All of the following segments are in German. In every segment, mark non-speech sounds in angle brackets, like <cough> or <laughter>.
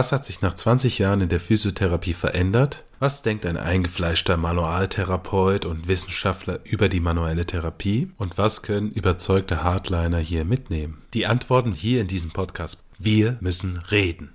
Was hat sich nach 20 Jahren in der Physiotherapie verändert? Was denkt ein eingefleischter Manualtherapeut und Wissenschaftler über die manuelle Therapie? Und was können überzeugte Hardliner hier mitnehmen? Die Antworten hier in diesem Podcast. Wir müssen reden.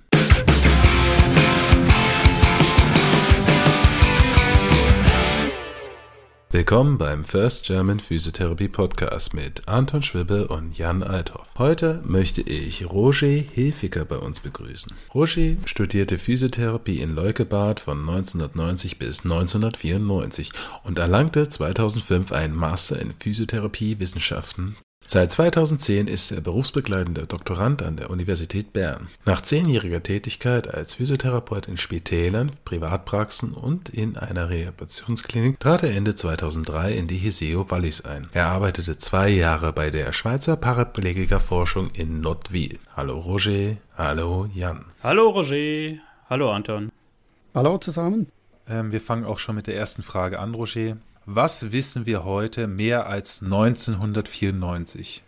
Willkommen beim First German Physiotherapy Podcast mit Anton Schwibbe und Jan Althoff. Heute möchte ich Roger Hilfiger bei uns begrüßen. Roger studierte Physiotherapie in Leukebad von 1990 bis 1994 und erlangte 2005 einen Master in Physiotherapie Wissenschaften Seit 2010 ist er berufsbegleitender Doktorand an der Universität Bern. Nach zehnjähriger Tätigkeit als Physiotherapeut in Spitälern, Privatpraxen und in einer Rehabilitationsklinik trat er Ende 2003 in die Hiseo Wallis ein. Er arbeitete zwei Jahre bei der Schweizer Paraplegikerforschung in Nottwil. Hallo Roger, hallo Jan. Hallo Roger, hallo Anton. Hallo zusammen. Ähm, wir fangen auch schon mit der ersten Frage an, Roger. Was wissen wir heute mehr als 1994?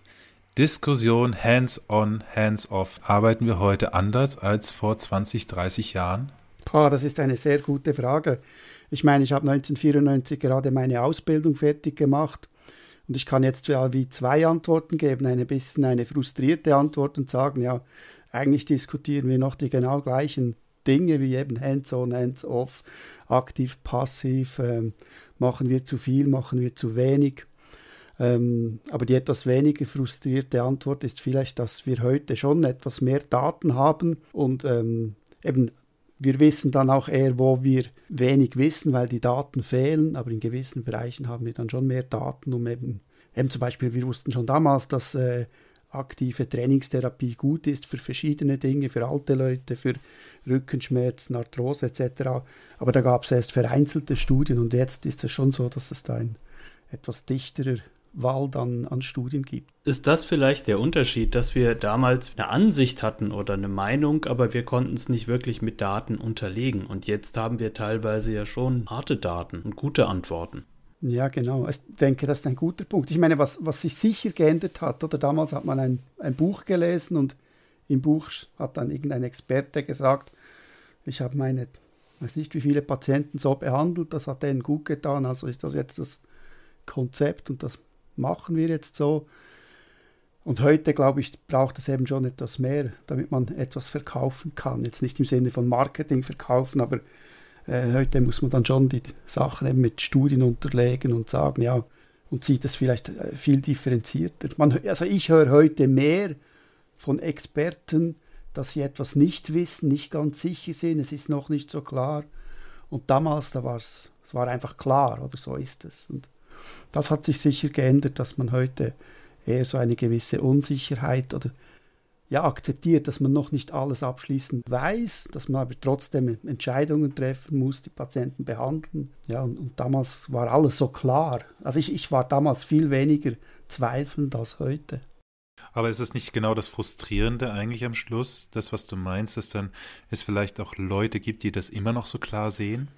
Diskussion Hands-on, Hands-off. Arbeiten wir heute anders als vor 20, 30 Jahren? Boah, das ist eine sehr gute Frage. Ich meine, ich habe 1994 gerade meine Ausbildung fertig gemacht und ich kann jetzt wie zwei Antworten geben. Eine bisschen eine frustrierte Antwort und sagen, ja, eigentlich diskutieren wir noch die genau gleichen Dinge wie eben Hands-on, Hands-off, aktiv, passiv, ähm, machen wir zu viel, machen wir zu wenig. Ähm, aber die etwas weniger frustrierte Antwort ist vielleicht, dass wir heute schon etwas mehr Daten haben und ähm, eben wir wissen dann auch eher, wo wir wenig wissen, weil die Daten fehlen, aber in gewissen Bereichen haben wir dann schon mehr Daten, um eben, eben zum Beispiel, wir wussten schon damals, dass äh, aktive Trainingstherapie gut ist für verschiedene Dinge, für alte Leute, für Rückenschmerzen, Arthrose etc. Aber da gab es erst vereinzelte Studien und jetzt ist es schon so, dass es da ein etwas dichterer Wald an, an Studien gibt. Ist das vielleicht der Unterschied, dass wir damals eine Ansicht hatten oder eine Meinung, aber wir konnten es nicht wirklich mit Daten unterlegen? Und jetzt haben wir teilweise ja schon harte Daten und gute Antworten. Ja, genau. Ich denke, das ist ein guter Punkt. Ich meine, was, was sich sicher geändert hat, oder damals hat man ein, ein Buch gelesen und im Buch hat dann irgendein Experte gesagt, ich habe meine, weiß nicht wie viele Patienten so behandelt, das hat denen gut getan, also ist das jetzt das Konzept und das machen wir jetzt so. Und heute, glaube ich, braucht es eben schon etwas mehr, damit man etwas verkaufen kann. Jetzt nicht im Sinne von Marketing verkaufen, aber äh, heute muss man dann schon die Sachen eben mit Studien unterlegen und sagen, ja, und sieht es vielleicht äh, viel differenzierter. Man, also ich höre heute mehr von Experten, dass sie etwas nicht wissen, nicht ganz sicher sind, es ist noch nicht so klar. Und damals, da war es, es war einfach klar, oder so ist es. Und das hat sich sicher geändert, dass man heute eher so eine gewisse Unsicherheit oder ja, akzeptiert, dass man noch nicht alles abschließend weiß, dass man aber trotzdem Entscheidungen treffen muss, die Patienten behandeln. Ja, und, und damals war alles so klar. Also ich, ich war damals viel weniger zweifelnd als heute. Aber ist es nicht genau das Frustrierende eigentlich am Schluss, das, was du meinst, dass dann es vielleicht auch Leute gibt, die das immer noch so klar sehen?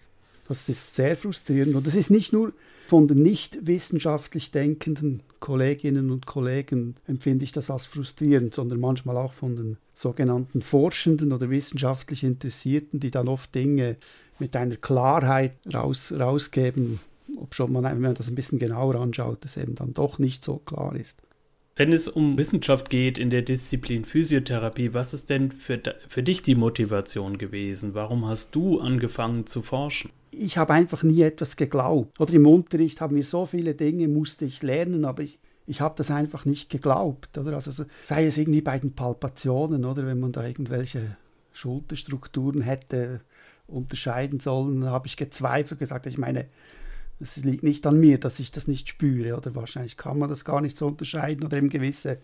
Das ist sehr frustrierend. Und es ist nicht nur von den nicht wissenschaftlich denkenden Kolleginnen und Kollegen empfinde ich das als frustrierend, sondern manchmal auch von den sogenannten Forschenden oder wissenschaftlich Interessierten, die dann oft Dinge mit einer Klarheit raus, rausgeben, ob schon man, wenn man das ein bisschen genauer anschaut, es eben dann doch nicht so klar ist. Wenn es um Wissenschaft geht in der Disziplin Physiotherapie, was ist denn für, für dich die Motivation gewesen? Warum hast du angefangen zu forschen? Ich habe einfach nie etwas geglaubt. Oder im Unterricht haben wir so viele Dinge, musste ich lernen, aber ich, ich habe das einfach nicht geglaubt. Oder? Also sei es irgendwie bei den Palpationen, oder wenn man da irgendwelche Schulterstrukturen hätte unterscheiden sollen, habe ich gezweifelt, gesagt, ich meine, es liegt nicht an mir, dass ich das nicht spüre, oder wahrscheinlich kann man das gar nicht so unterscheiden, oder eben gewisse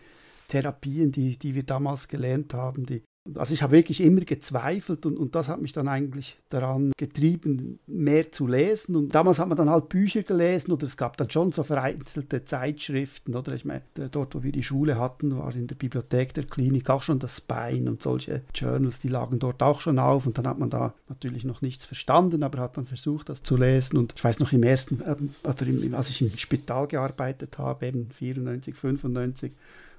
Therapien, die, die wir damals gelernt haben, die also ich habe wirklich immer gezweifelt und, und das hat mich dann eigentlich daran getrieben, mehr zu lesen. Und damals hat man dann halt Bücher gelesen oder es gab dann schon so vereinzelte Zeitschriften. Oder ich meine, dort, wo wir die Schule hatten, war in der Bibliothek der Klinik auch schon das Spine und solche Journals, die lagen dort auch schon auf. Und dann hat man da natürlich noch nichts verstanden, aber hat dann versucht, das zu lesen. Und ich weiß noch im ersten, ähm, also als ich im Spital gearbeitet habe, eben 94, 95,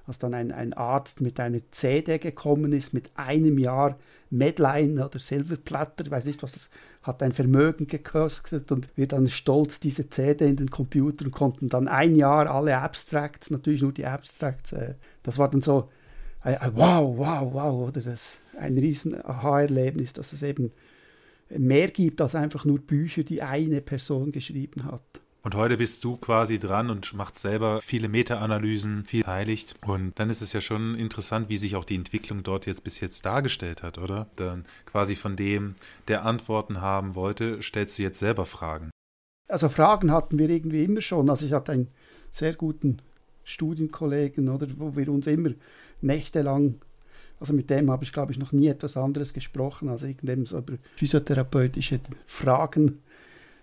als dann ein, ein Arzt mit einer CD gekommen ist, mit einem Jahr Medline oder Silverplatter, ich weiß nicht was, das hat ein Vermögen gekostet und wir dann stolz diese CD in den Computer und konnten dann ein Jahr alle Abstracts, natürlich nur die Abstracts, äh, das war dann so, äh, wow, wow, wow, oder das ein riesen Aha-Erlebnis, dass es eben mehr gibt als einfach nur Bücher, die eine Person geschrieben hat. Und heute bist du quasi dran und machst selber viele Meta-Analysen, viel heiligt. Und dann ist es ja schon interessant, wie sich auch die Entwicklung dort jetzt bis jetzt dargestellt hat, oder? Dann quasi von dem, der Antworten haben wollte, stellst du jetzt selber Fragen. Also Fragen hatten wir irgendwie immer schon. Also ich hatte einen sehr guten Studienkollegen, oder, wo wir uns immer nächtelang also mit dem habe ich, glaube ich, noch nie etwas anderes gesprochen, als irgendeinem so über physiotherapeutische Fragen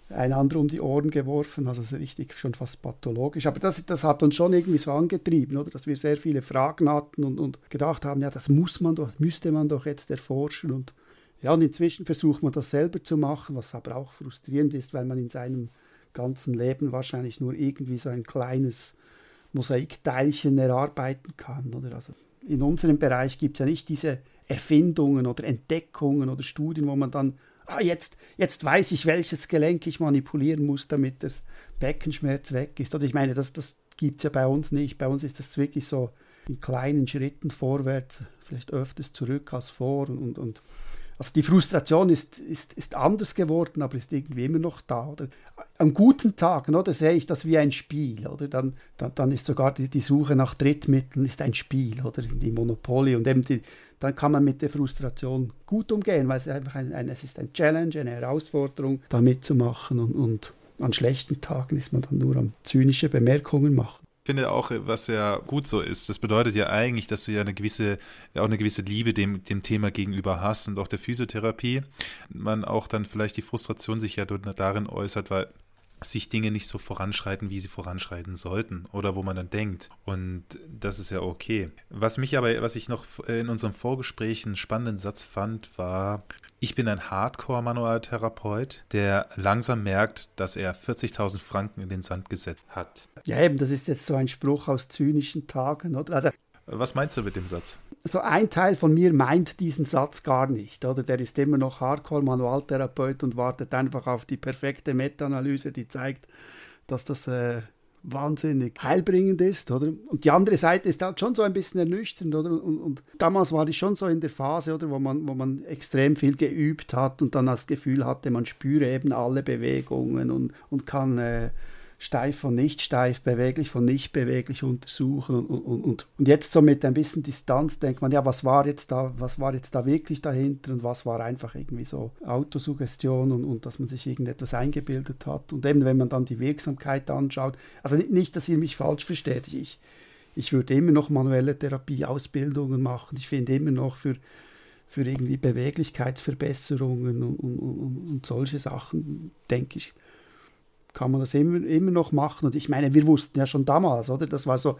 einander um die Ohren geworfen, also so richtig schon fast pathologisch. Aber das, das hat uns schon irgendwie so angetrieben, oder? dass wir sehr viele Fragen hatten und, und gedacht haben, ja, das muss man doch, müsste man doch jetzt erforschen. Und ja, und inzwischen versucht man das selber zu machen, was aber auch frustrierend ist, weil man in seinem ganzen Leben wahrscheinlich nur irgendwie so ein kleines Mosaikteilchen erarbeiten kann. Oder? Also in unserem Bereich gibt es ja nicht diese Erfindungen oder Entdeckungen oder Studien, wo man dann ah, jetzt, jetzt weiß ich, welches Gelenk ich manipulieren muss, damit der Beckenschmerz weg ist. Oder ich meine, das, das gibt es ja bei uns nicht. Bei uns ist das wirklich so in kleinen Schritten vorwärts, vielleicht öfters zurück als vor und, und also die Frustration ist, ist, ist anders geworden, aber ist irgendwie immer noch da. Oder? An guten Tagen oder, sehe ich das wie ein Spiel. Oder? Dann, dann, dann ist sogar die, die Suche nach Drittmitteln ist ein Spiel oder die Monopoly. Und eben die, dann kann man mit der Frustration gut umgehen, weil es einfach ein, ein, es ist ein Challenge, eine Herausforderung, da mitzumachen. Und, und an schlechten Tagen ist man dann nur am zynische Bemerkungen machen finde auch, was ja gut so ist, das bedeutet ja eigentlich, dass du ja eine gewisse, auch eine gewisse Liebe dem, dem Thema gegenüber hast und auch der Physiotherapie. Man auch dann vielleicht die Frustration sich ja darin äußert, weil sich Dinge nicht so voranschreiten, wie sie voranschreiten sollten oder wo man dann denkt. Und das ist ja okay. Was mich aber, was ich noch in unserem Vorgespräch einen spannenden Satz fand, war, ich bin ein Hardcore-Manualtherapeut, der langsam merkt, dass er 40.000 Franken in den Sand gesetzt hat. Ja, eben, das ist jetzt so ein Spruch aus zynischen Tagen, oder? Also, Was meinst du mit dem Satz? So ein Teil von mir meint diesen Satz gar nicht, oder? Der ist immer noch Hardcore-Manualtherapeut und wartet einfach auf die perfekte Meta-Analyse, die zeigt, dass das äh, wahnsinnig heilbringend ist, oder? Und die andere Seite ist halt schon so ein bisschen ernüchternd, oder? Und, und, damals war ich schon so in der Phase, oder, wo man, wo man extrem viel geübt hat und dann das Gefühl hatte, man spüre eben alle Bewegungen und, und kann äh, steif von nicht steif, beweglich von nicht beweglich untersuchen und, und, und, und jetzt so mit ein bisschen Distanz denkt man, ja, was war jetzt da, was war jetzt da wirklich dahinter und was war einfach irgendwie so Autosuggestion und, und dass man sich irgendetwas eingebildet hat. Und eben, wenn man dann die Wirksamkeit anschaut, also nicht, dass ihr mich falsch versteht, ich, ich würde immer noch manuelle Therapie-Ausbildungen machen. Ich finde immer noch für, für irgendwie Beweglichkeitsverbesserungen und, und, und solche Sachen, denke ich, kann man das immer, immer noch machen. Und ich meine, wir wussten ja schon damals, oder? Das war so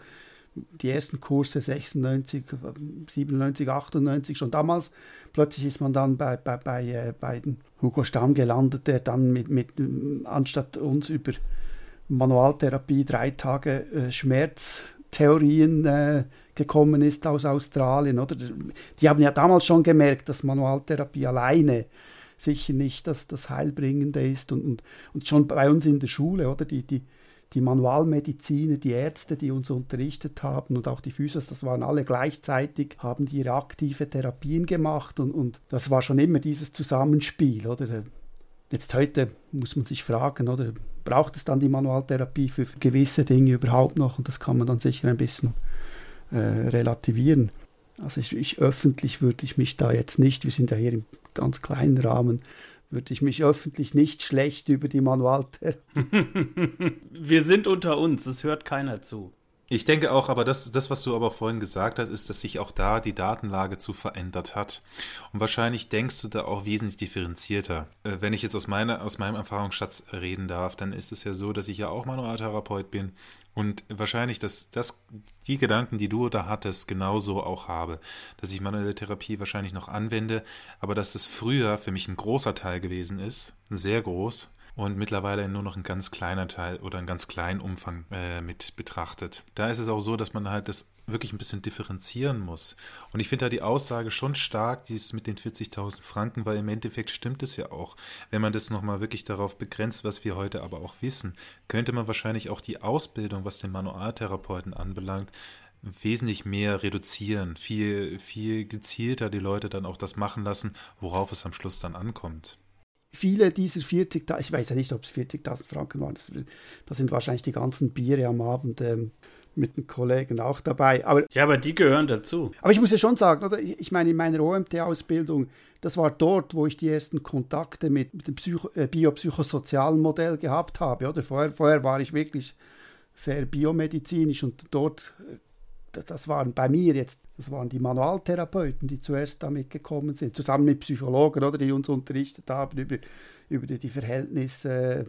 die ersten Kurse 96, 97, 98 schon damals. Plötzlich ist man dann bei, bei, bei, äh, bei Hugo Stamm gelandet, der dann mit, mit anstatt uns über Manualtherapie drei Tage äh, Schmerztheorien äh, gekommen ist aus Australien. Oder? Die haben ja damals schon gemerkt, dass Manualtherapie alleine sicher nicht das, das Heilbringende ist. Und, und, und schon bei uns in der Schule, oder die, die, die Manualmediziner, die Ärzte, die uns unterrichtet haben und auch die Physios, das waren alle gleichzeitig, haben die ihre aktive Therapien gemacht und, und das war schon immer dieses Zusammenspiel, oder? Jetzt heute muss man sich fragen, oder braucht es dann die Manualtherapie für gewisse Dinge überhaupt noch? Und das kann man dann sicher ein bisschen äh, relativieren. Also ich, ich, öffentlich würde ich mich da jetzt nicht, wir sind ja hier im ganz kleinen Rahmen, würde ich mich öffentlich nicht schlecht über die Manualtherapie. <laughs> wir sind unter uns, es hört keiner zu. Ich denke auch, aber das, das, was du aber vorhin gesagt hast, ist, dass sich auch da die Datenlage zu verändert hat. Und wahrscheinlich denkst du da auch wesentlich differenzierter. Äh, wenn ich jetzt aus, meiner, aus meinem Erfahrungsschatz reden darf, dann ist es ja so, dass ich ja auch Manualtherapeut bin und wahrscheinlich, dass das, die Gedanken, die du da hattest, genauso auch habe. Dass ich manuelle Therapie wahrscheinlich noch anwende, aber dass es früher für mich ein großer Teil gewesen ist, sehr groß, und mittlerweile nur noch ein ganz kleiner Teil oder einen ganz kleinen Umfang äh, mit betrachtet. Da ist es auch so, dass man halt das wirklich ein bisschen differenzieren muss. Und ich finde da die Aussage schon stark, die ist mit den 40.000 Franken, weil im Endeffekt stimmt es ja auch. Wenn man das nochmal wirklich darauf begrenzt, was wir heute aber auch wissen, könnte man wahrscheinlich auch die Ausbildung, was den Manualtherapeuten anbelangt, wesentlich mehr reduzieren, viel, viel gezielter die Leute dann auch das machen lassen, worauf es am Schluss dann ankommt viele dieser 40.000, ich weiß ja nicht, ob es 40.000 Franken waren, das, das, sind wahrscheinlich die ganzen Biere am Abend ähm, mit den Kollegen auch dabei. Aber, ja, aber die gehören dazu. Aber ich muss ja schon sagen, oder? ich meine, in meiner OMT-Ausbildung, das war dort, wo ich die ersten Kontakte mit, mit dem Psycho äh, biopsychosozialen Modell gehabt habe. Oder? Vorher, vorher war ich wirklich sehr biomedizinisch und dort äh, das waren bei mir jetzt, das waren die Manualtherapeuten, die zuerst damit gekommen sind, zusammen mit Psychologen, oder, die uns unterrichtet haben über, über die Verhältnisse äh,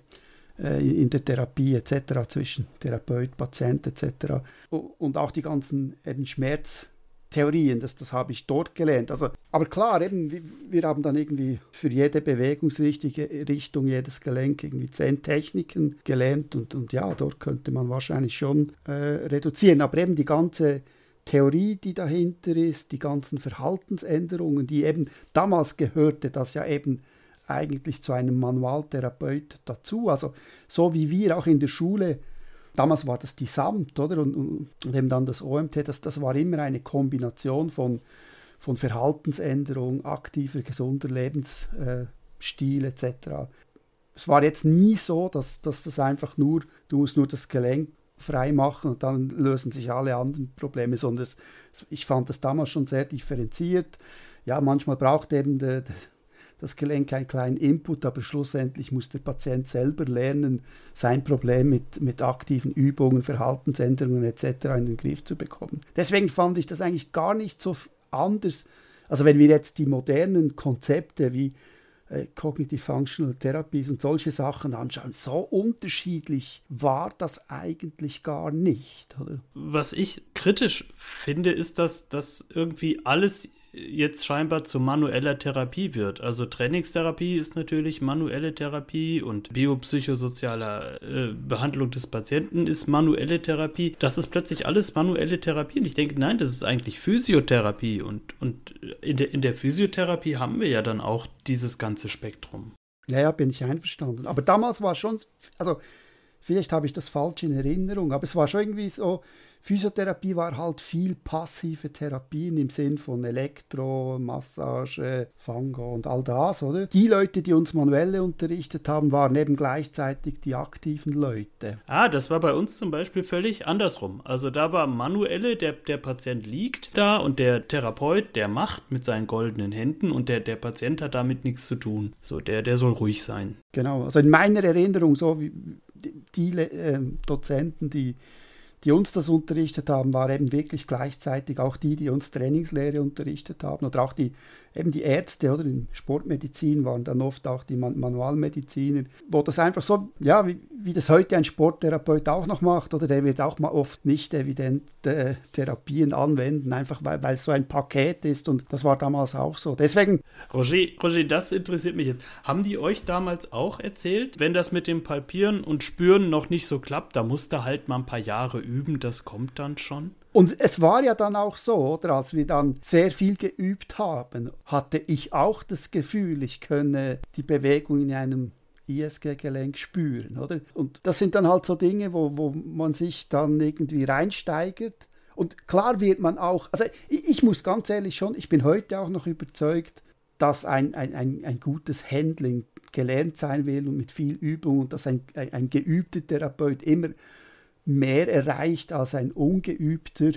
in der Therapie etc. zwischen Therapeut, Patient etc. Und auch die ganzen eben Schmerz Theorien, das, das habe ich dort gelernt. Also, aber klar, eben, wir haben dann irgendwie für jede Bewegungsrichtung, jedes Gelenk irgendwie zehn Techniken gelernt und, und ja, dort könnte man wahrscheinlich schon äh, reduzieren. Aber eben die ganze Theorie, die dahinter ist, die ganzen Verhaltensänderungen, die eben damals gehörte das ja eben eigentlich zu einem Manualtherapeut dazu. Also so wie wir auch in der Schule damals war das die Samt, oder? Und, und, und eben dann das OMT, das, das war immer eine Kombination von, von Verhaltensänderung, aktiver, gesunder Lebensstil etc. Es war jetzt nie so, dass, dass das einfach nur, du musst nur das Gelenk frei machen und dann lösen sich alle anderen Probleme, sondern es, ich fand das damals schon sehr differenziert. Ja, manchmal braucht eben der das Gelenk einen kleinen Input, aber schlussendlich muss der Patient selber lernen, sein Problem mit, mit aktiven Übungen, Verhaltensänderungen etc. in den Griff zu bekommen. Deswegen fand ich das eigentlich gar nicht so anders. Also wenn wir jetzt die modernen Konzepte wie äh, Cognitive Functional Therapies und solche Sachen anschauen, so unterschiedlich war das eigentlich gar nicht. Oder? Was ich kritisch finde, ist, dass das irgendwie alles jetzt scheinbar zu manueller Therapie wird. Also Trainingstherapie ist natürlich manuelle Therapie und biopsychosoziale äh, Behandlung des Patienten ist manuelle Therapie. Das ist plötzlich alles manuelle Therapie. Und ich denke, nein, das ist eigentlich Physiotherapie. Und, und in, der, in der Physiotherapie haben wir ja dann auch dieses ganze Spektrum. Ja, bin ich einverstanden. Aber damals war schon, also vielleicht habe ich das falsch in Erinnerung, aber es war schon irgendwie so, Physiotherapie war halt viel passive Therapien im Sinn von Elektro, Massage, Fango und all das, oder? Die Leute, die uns manuelle unterrichtet haben, waren eben gleichzeitig die aktiven Leute. Ah, das war bei uns zum Beispiel völlig andersrum. Also da war manuelle, der, der Patient liegt da und der Therapeut, der macht mit seinen goldenen Händen und der, der Patient hat damit nichts zu tun. So, der, der soll ruhig sein. Genau, also in meiner Erinnerung, so wie die, die äh, Dozenten, die die uns das unterrichtet haben, war eben wirklich gleichzeitig auch die, die uns Trainingslehre unterrichtet haben oder auch die eben die Ärzte oder in Sportmedizin waren dann oft auch die Man Manualmediziner, wo das einfach so, ja, wie, wie das heute ein Sporttherapeut auch noch macht oder der wird auch mal oft nicht evident äh, Therapien anwenden, einfach weil, weil es so ein Paket ist und das war damals auch so. Deswegen. Roger, Roger, das interessiert mich jetzt. Haben die euch damals auch erzählt, wenn das mit dem Palpieren und Spüren noch nicht so klappt, da musst du halt mal ein paar Jahre üben, das kommt dann schon? Und es war ja dann auch so, oder als wir dann sehr viel geübt haben, hatte ich auch das Gefühl, ich könne die Bewegung in einem ISG-Gelenk spüren, oder? Und das sind dann halt so Dinge, wo, wo man sich dann irgendwie reinsteigert. Und klar wird man auch, also ich, ich muss ganz ehrlich schon, ich bin heute auch noch überzeugt, dass ein, ein, ein, ein gutes Handling gelernt sein will und mit viel Übung und dass ein, ein, ein geübter Therapeut immer mehr erreicht als ein Ungeübter,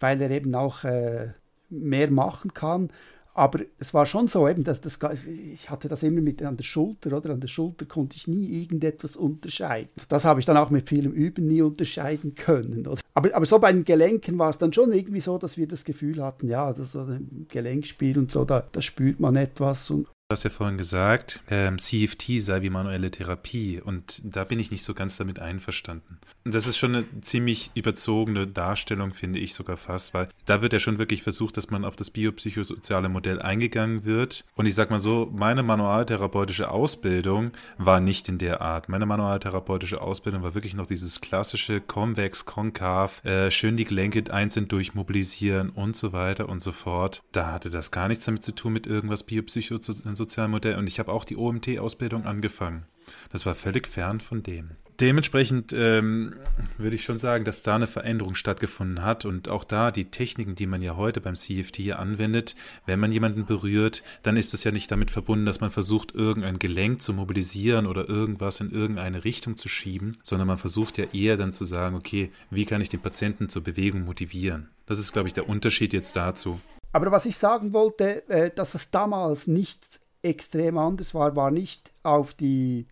weil er eben auch äh, mehr machen kann. Aber es war schon so, eben, dass das, ich hatte das immer mit an der Schulter, oder? An der Schulter konnte ich nie irgendetwas unterscheiden. Das habe ich dann auch mit vielem Üben nie unterscheiden können. Oder? Aber, aber so bei den Gelenken war es dann schon irgendwie so, dass wir das Gefühl hatten, ja, das so Gelenkspiel und so, da, da spürt man etwas. Und hast ja vorhin gesagt, ähm, CFT sei wie manuelle Therapie und da bin ich nicht so ganz damit einverstanden. Und das ist schon eine ziemlich überzogene Darstellung, finde ich sogar fast, weil da wird ja schon wirklich versucht, dass man auf das biopsychosoziale Modell eingegangen wird. Und ich sag mal so, meine manualtherapeutische Ausbildung war nicht in der Art. Meine manualtherapeutische Ausbildung war wirklich noch dieses klassische konvex, konkav, äh, schön die Gelenke einzeln durchmobilisieren und so weiter und so fort. Da hatte das gar nichts damit zu tun mit irgendwas biopsychosozialem Sozialmodell und ich habe auch die OMT-Ausbildung angefangen. Das war völlig fern von dem. Dementsprechend ähm, würde ich schon sagen, dass da eine Veränderung stattgefunden hat und auch da die Techniken, die man ja heute beim CFT hier anwendet, wenn man jemanden berührt, dann ist es ja nicht damit verbunden, dass man versucht, irgendein Gelenk zu mobilisieren oder irgendwas in irgendeine Richtung zu schieben, sondern man versucht ja eher dann zu sagen, okay, wie kann ich den Patienten zur Bewegung motivieren? Das ist, glaube ich, der Unterschied jetzt dazu. Aber was ich sagen wollte, äh, dass es damals nicht extrem anders war, war nicht auf die,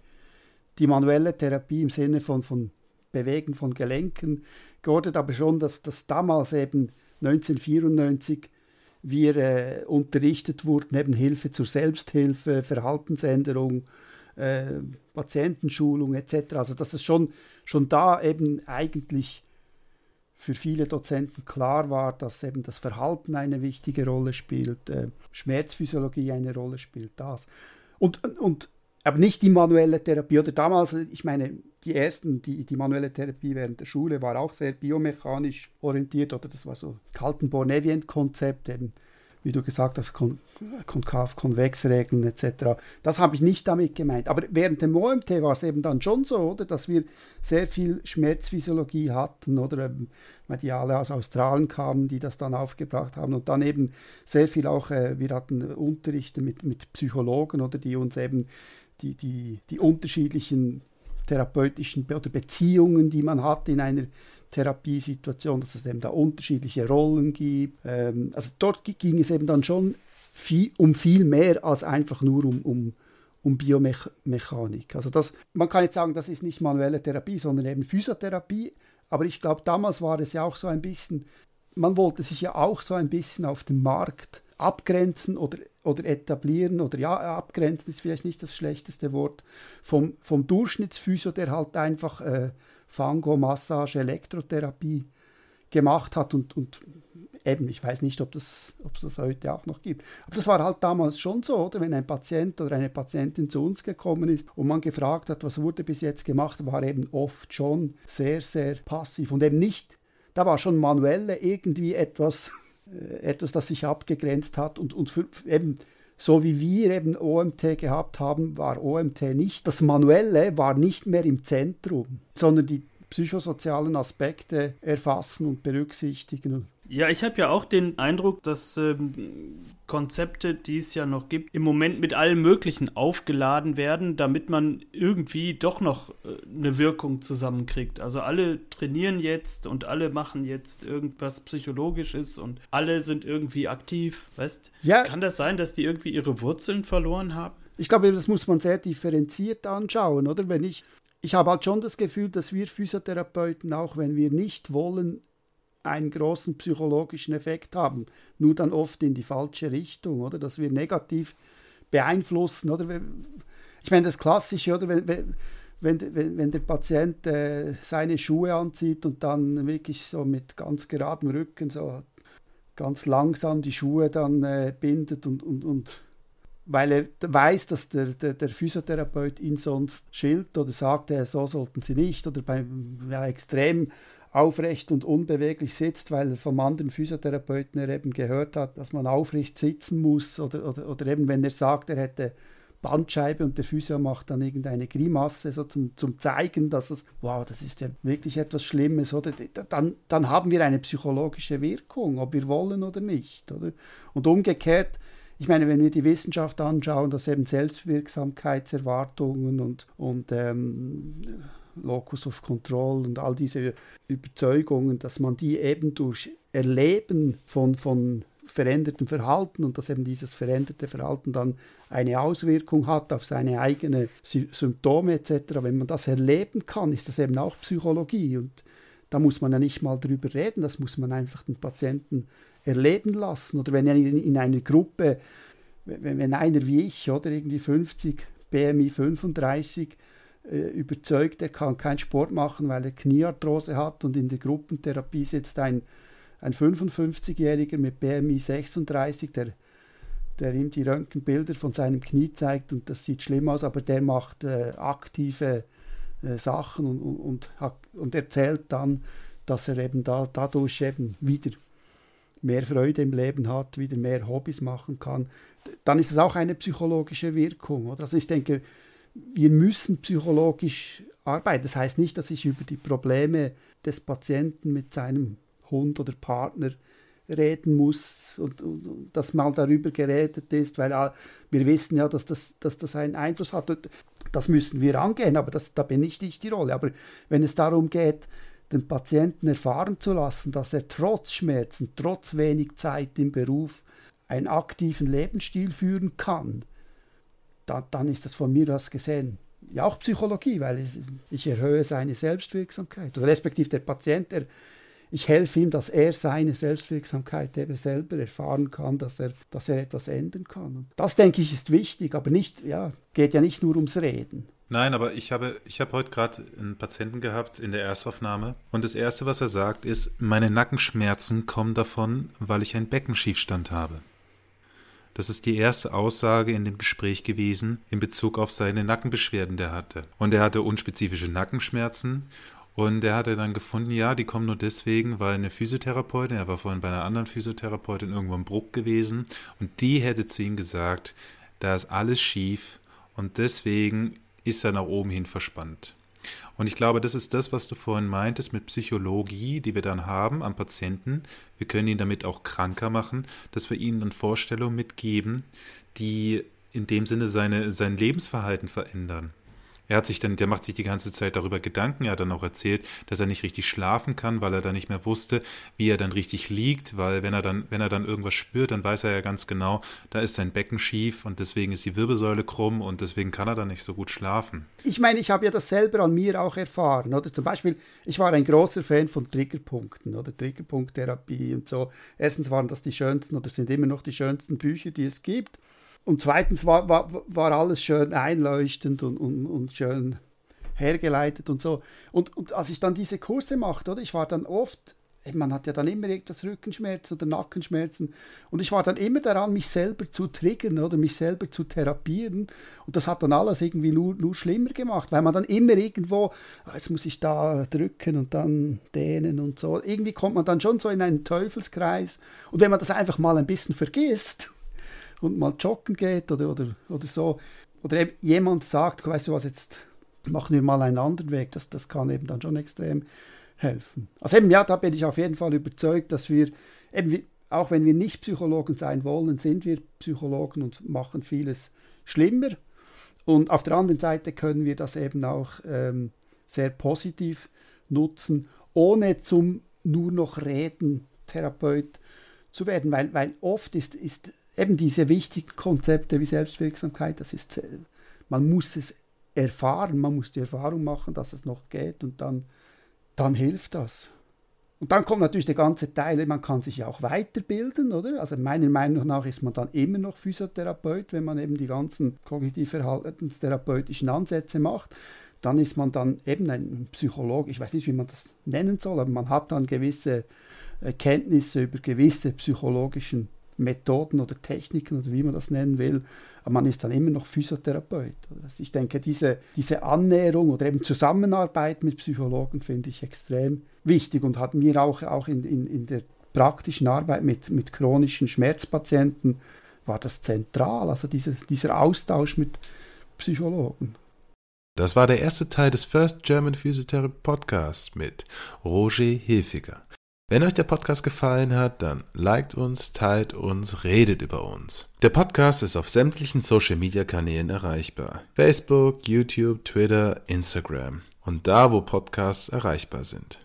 die manuelle Therapie im Sinne von, von Bewegen von Gelenken geordnet, aber schon, dass das damals eben 1994 wir äh, unterrichtet wurden, eben Hilfe zur Selbsthilfe, Verhaltensänderung, äh, Patientenschulung etc. Also dass es schon, schon da eben eigentlich für viele Dozenten klar war, dass eben das Verhalten eine wichtige Rolle spielt, äh, Schmerzphysiologie eine Rolle spielt, das. Und, und aber nicht die manuelle Therapie. Oder damals, ich meine, die ersten, die, die manuelle Therapie während der Schule war auch sehr biomechanisch orientiert, oder das war so Kaltenborn-Event-Konzept, eben wie du gesagt hast, kon konkav, konvex Regeln etc. Das habe ich nicht damit gemeint. Aber während dem OMT war es eben dann schon so, oder, dass wir sehr viel Schmerzphysiologie hatten, oder ähm, die alle aus Australien kamen, die das dann aufgebracht haben und dann eben sehr viel auch, äh, wir hatten Unterrichte mit, mit Psychologen, oder die uns eben die, die, die unterschiedlichen therapeutischen oder Beziehungen, die man hat in einer Therapiesituation, dass es eben da unterschiedliche Rollen gibt. Ähm, also dort ging es eben dann schon viel, um viel mehr als einfach nur um, um, um Biomechanik. Also das, man kann jetzt sagen, das ist nicht manuelle Therapie, sondern eben Physiotherapie. Aber ich glaube, damals war es ja auch so ein bisschen, man wollte sich ja auch so ein bisschen auf dem Markt abgrenzen oder, oder etablieren oder ja, abgrenzen ist vielleicht nicht das schlechteste Wort vom, vom Durchschnittsphysio, der halt einfach äh, Fango, Massage, Elektrotherapie gemacht hat und, und eben, ich weiß nicht, ob das, ob es das heute auch noch gibt. Aber das war halt damals schon so, oder? Wenn ein Patient oder eine Patientin zu uns gekommen ist und man gefragt hat, was wurde bis jetzt gemacht, war eben oft schon sehr, sehr passiv und eben nicht, da war schon manuelle irgendwie etwas, <laughs> äh, etwas, das sich abgegrenzt hat und, und für, eben so wie wir eben OMT gehabt haben, war OMT nicht, das Manuelle war nicht mehr im Zentrum, sondern die psychosozialen Aspekte erfassen und berücksichtigen. Ja, ich habe ja auch den Eindruck, dass ähm, Konzepte, die es ja noch gibt, im Moment mit allem Möglichen aufgeladen werden, damit man irgendwie doch noch äh, eine Wirkung zusammenkriegt. Also alle trainieren jetzt und alle machen jetzt irgendwas Psychologisches und alle sind irgendwie aktiv. Weißt ja. Kann das sein, dass die irgendwie ihre Wurzeln verloren haben? Ich glaube, das muss man sehr differenziert anschauen, oder? Wenn ich ich habe halt schon das Gefühl, dass wir Physiotherapeuten, auch wenn wir nicht wollen, einen großen psychologischen Effekt haben, nur dann oft in die falsche Richtung, oder? Dass wir negativ beeinflussen, oder? Ich meine, das Klassische, oder? Wenn, wenn, wenn, der Patient äh, seine Schuhe anzieht und dann wirklich so mit ganz geradem Rücken so ganz langsam die Schuhe dann äh, bindet und, und, und weil er weiß, dass der, der, der, Physiotherapeut ihn sonst schilt oder sagt, äh, so sollten sie nicht oder beim ja, extrem aufrecht und unbeweglich sitzt, weil vom anderen Physiotherapeuten er eben gehört hat, dass man aufrecht sitzen muss oder, oder, oder eben wenn er sagt, er hätte Bandscheibe und der Physio macht dann irgendeine Grimasse, so zum, zum Zeigen, dass es, wow, das ist ja wirklich etwas Schlimmes, oder? Dann, dann haben wir eine psychologische Wirkung, ob wir wollen oder nicht, oder? Und umgekehrt, ich meine, wenn wir die Wissenschaft anschauen, dass eben Selbstwirksamkeitserwartungen und, und ähm, Locus of Control und all diese Überzeugungen, dass man die eben durch Erleben von, von verändertem Verhalten und dass eben dieses veränderte Verhalten dann eine Auswirkung hat auf seine eigenen Symptome etc. Wenn man das erleben kann, ist das eben auch Psychologie und da muss man ja nicht mal drüber reden, das muss man einfach den Patienten erleben lassen. Oder wenn er in, in einer Gruppe wenn, wenn einer wie ich, oder irgendwie 50, BMI 35, äh, überzeugt, er kann keinen Sport machen, weil er Kniearthrose hat und in der Gruppentherapie sitzt ein, ein 55-Jähriger mit BMI 36, der, der ihm die Röntgenbilder von seinem Knie zeigt und das sieht schlimm aus, aber der macht äh, aktive äh, Sachen und, und, und, und erzählt dann, dass er eben da, dadurch eben wieder mehr Freude im Leben hat, wieder mehr Hobbys machen kann, dann ist es auch eine psychologische Wirkung. Oder? Also ich denke, wir müssen psychologisch arbeiten. Das heißt nicht, dass ich über die Probleme des Patienten mit seinem Hund oder Partner reden muss und, und, und, dass mal darüber geredet ist, weil ah, wir wissen ja, dass das, dass das einen Einfluss hat. Das müssen wir angehen, aber das, da bin ich nicht die Rolle. Aber wenn es darum geht, den Patienten erfahren zu lassen, dass er trotz Schmerzen, trotz wenig Zeit im Beruf einen aktiven Lebensstil führen kann, dann, dann ist das von mir aus gesehen ja auch Psychologie, weil ich, ich erhöhe seine Selbstwirksamkeit. Oder respektive der Patient, der, ich helfe ihm, dass er seine Selbstwirksamkeit eben selber erfahren kann, dass er, dass er etwas ändern kann. Und das, denke ich, ist wichtig, aber nicht, ja, geht ja nicht nur ums Reden. Nein, aber ich habe, ich habe heute gerade einen Patienten gehabt in der Erstaufnahme und das Erste, was er sagt, ist, meine Nackenschmerzen kommen davon, weil ich einen Beckenschiefstand habe. Das ist die erste Aussage in dem Gespräch gewesen in Bezug auf seine Nackenbeschwerden, die er hatte. Und er hatte unspezifische Nackenschmerzen und er hatte dann gefunden, ja, die kommen nur deswegen, weil eine Physiotherapeutin, er war vorhin bei einer anderen Physiotherapeutin irgendwo im Bruck gewesen und die hätte zu ihm gesagt, da ist alles schief und deswegen ist er nach oben hin verspannt. Und ich glaube, das ist das, was du vorhin meintest mit Psychologie, die wir dann haben am Patienten. Wir können ihn damit auch kranker machen, dass wir ihnen dann Vorstellungen mitgeben, die in dem Sinne seine, sein Lebensverhalten verändern. Er hat sich dann, der macht sich die ganze Zeit darüber Gedanken. Er hat dann auch erzählt, dass er nicht richtig schlafen kann, weil er dann nicht mehr wusste, wie er dann richtig liegt, weil wenn er dann, wenn er dann irgendwas spürt, dann weiß er ja ganz genau, da ist sein Becken schief und deswegen ist die Wirbelsäule krumm und deswegen kann er dann nicht so gut schlafen. Ich meine, ich habe ja das selber an mir auch erfahren, oder? Zum Beispiel, ich war ein großer Fan von Triggerpunkten oder Triggerpunkttherapie und so. Erstens waren das die schönsten oder sind immer noch die schönsten Bücher, die es gibt. Und zweitens war, war, war alles schön einleuchtend und, und, und schön hergeleitet und so. Und, und als ich dann diese Kurse machte, oder, ich war dann oft, man hat ja dann immer irgendwas Rückenschmerzen oder Nackenschmerzen und ich war dann immer daran, mich selber zu triggern oder mich selber zu therapieren und das hat dann alles irgendwie nur, nur schlimmer gemacht, weil man dann immer irgendwo, ah, jetzt muss ich da drücken und dann dehnen und so. Irgendwie kommt man dann schon so in einen Teufelskreis und wenn man das einfach mal ein bisschen vergisst, und mal joggen geht oder, oder, oder so. Oder eben jemand sagt, weißt du was, jetzt machen wir mal einen anderen Weg. Das, das kann eben dann schon extrem helfen. Also eben, ja, da bin ich auf jeden Fall überzeugt, dass wir, eben, auch wenn wir nicht Psychologen sein wollen, sind wir Psychologen und machen vieles schlimmer. Und auf der anderen Seite können wir das eben auch ähm, sehr positiv nutzen, ohne zum nur noch Reden Therapeut zu werden, weil, weil oft ist, ist eben diese wichtigen Konzepte wie Selbstwirksamkeit, das ist, man muss es erfahren, man muss die Erfahrung machen, dass es noch geht und dann, dann hilft das. Und dann kommt natürlich der ganze Teil, man kann sich ja auch weiterbilden, oder? Also meiner Meinung nach ist man dann immer noch Physiotherapeut, wenn man eben die ganzen kognitiv-verhaltenstherapeutischen Ansätze macht. Dann ist man dann eben ein Psychologe, ich weiß nicht, wie man das nennen soll, aber man hat dann gewisse Kenntnisse über gewisse psychologischen Methoden oder Techniken oder wie man das nennen will, aber man ist dann immer noch Physiotherapeut. Also ich denke, diese, diese Annäherung oder eben Zusammenarbeit mit Psychologen finde ich extrem wichtig und hat mir auch, auch in, in, in der praktischen Arbeit mit, mit chronischen Schmerzpatienten war das zentral, also diese, dieser Austausch mit Psychologen. Das war der erste Teil des First German Physiotherapy Podcasts mit Roger Hilfiger. Wenn euch der Podcast gefallen hat, dann liked uns, teilt uns, redet über uns. Der Podcast ist auf sämtlichen Social Media Kanälen erreichbar. Facebook, YouTube, Twitter, Instagram und da, wo Podcasts erreichbar sind.